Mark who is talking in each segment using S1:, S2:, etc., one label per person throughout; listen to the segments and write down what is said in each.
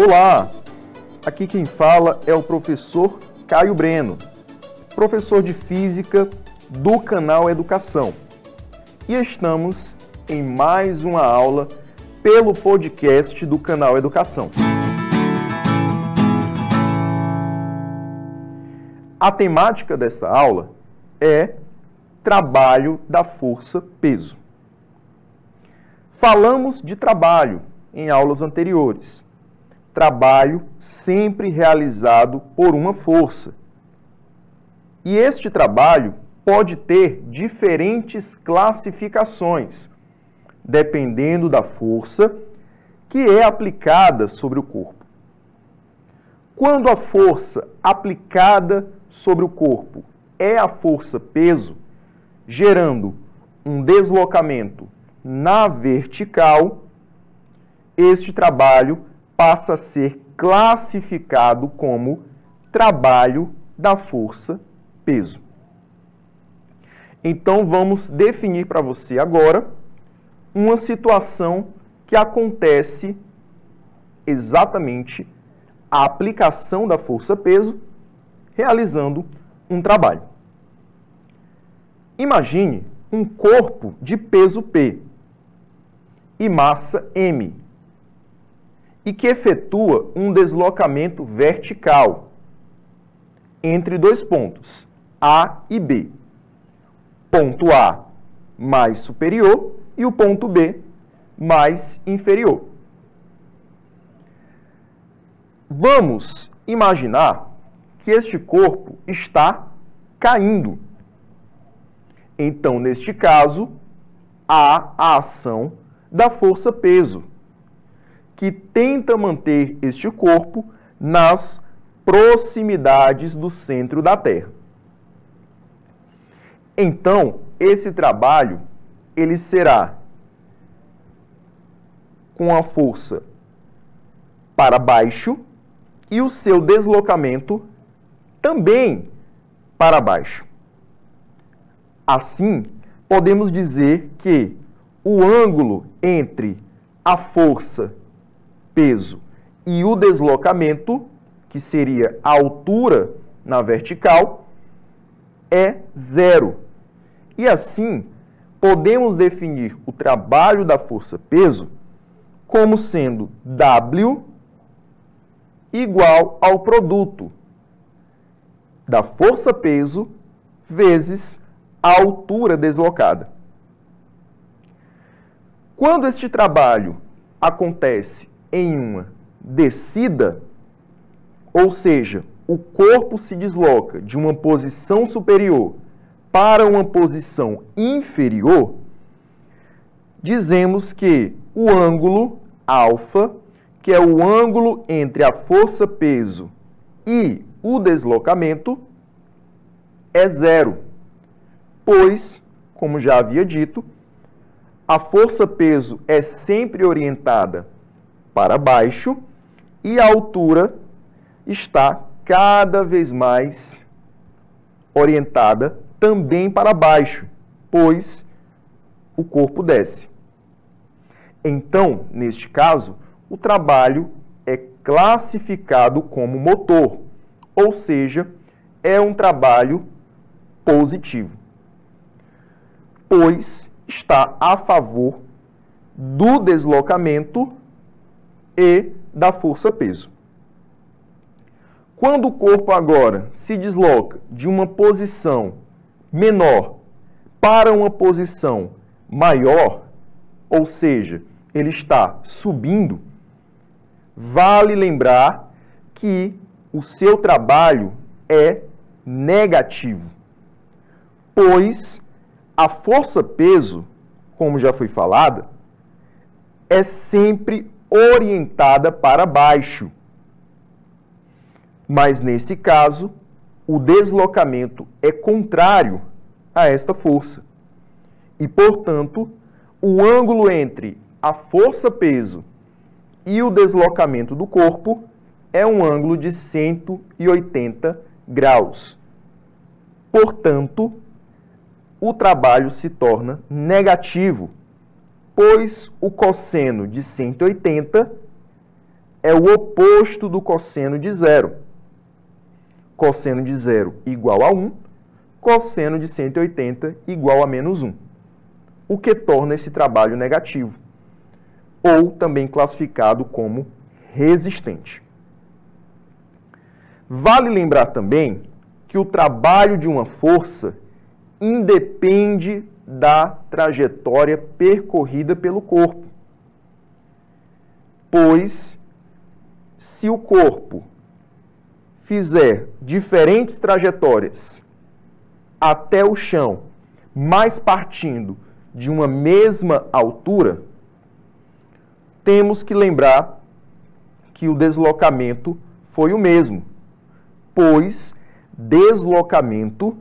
S1: Olá, aqui quem fala é o professor Caio Breno, professor de Física do canal Educação. E estamos em mais uma aula pelo podcast do canal Educação. A temática dessa aula é trabalho da força peso. Falamos de trabalho em aulas anteriores trabalho sempre realizado por uma força. E este trabalho pode ter diferentes classificações, dependendo da força que é aplicada sobre o corpo. Quando a força aplicada sobre o corpo é a força peso, gerando um deslocamento na vertical, este trabalho passa a ser classificado como trabalho da força peso. Então vamos definir para você agora uma situação que acontece exatamente a aplicação da força peso realizando um trabalho. Imagine um corpo de peso P e massa M e que efetua um deslocamento vertical entre dois pontos, A e B. Ponto A mais superior e o ponto B mais inferior. Vamos imaginar que este corpo está caindo. Então, neste caso, há a ação da força peso que tenta manter este corpo nas proximidades do centro da Terra. Então, esse trabalho ele será com a força para baixo e o seu deslocamento também para baixo. Assim, podemos dizer que o ângulo entre a força peso e o deslocamento, que seria a altura na vertical, é zero. E assim, podemos definir o trabalho da força-peso como sendo W igual ao produto da força-peso vezes a altura deslocada. Quando este trabalho acontece em uma descida, ou seja, o corpo se desloca de uma posição superior para uma posição inferior, dizemos que o ângulo alfa, que é o ângulo entre a força-peso e o deslocamento, é zero, pois, como já havia dito, a força-peso é sempre orientada para baixo e a altura está cada vez mais orientada também para baixo, pois o corpo desce. Então, neste caso, o trabalho é classificado como motor, ou seja, é um trabalho positivo, pois está a favor do deslocamento e da força-peso. Quando o corpo agora se desloca de uma posição menor para uma posição maior, ou seja, ele está subindo, vale lembrar que o seu trabalho é negativo, pois a força-peso, como já foi falada, é sempre orientada para baixo. Mas nesse caso, o deslocamento é contrário a esta força. E, portanto, o ângulo entre a força-peso e o deslocamento do corpo é um ângulo de 180 graus. Portanto, o trabalho se torna negativo pois o cosseno de 180 é o oposto do cosseno de zero. Cosseno de zero igual a 1, cosseno de 180 igual a menos 1, o que torna esse trabalho negativo, ou também classificado como resistente. Vale lembrar também que o trabalho de uma força independe da trajetória percorrida pelo corpo. Pois, se o corpo fizer diferentes trajetórias até o chão, mas partindo de uma mesma altura, temos que lembrar que o deslocamento foi o mesmo, pois deslocamento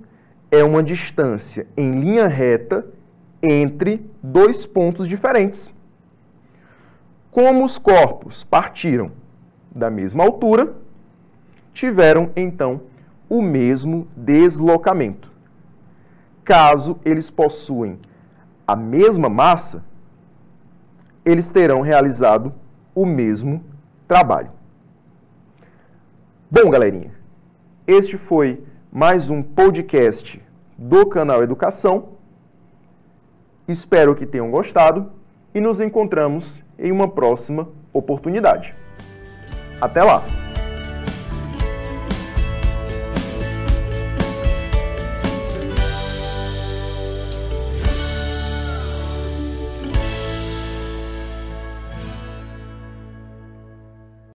S1: é uma distância em linha reta entre dois pontos diferentes. Como os corpos partiram da mesma altura, tiveram então o mesmo deslocamento. Caso eles possuem a mesma massa, eles terão realizado o mesmo trabalho. Bom, galerinha, este foi mais um podcast do canal Educação. Espero que tenham gostado e nos encontramos em uma próxima oportunidade. Até lá!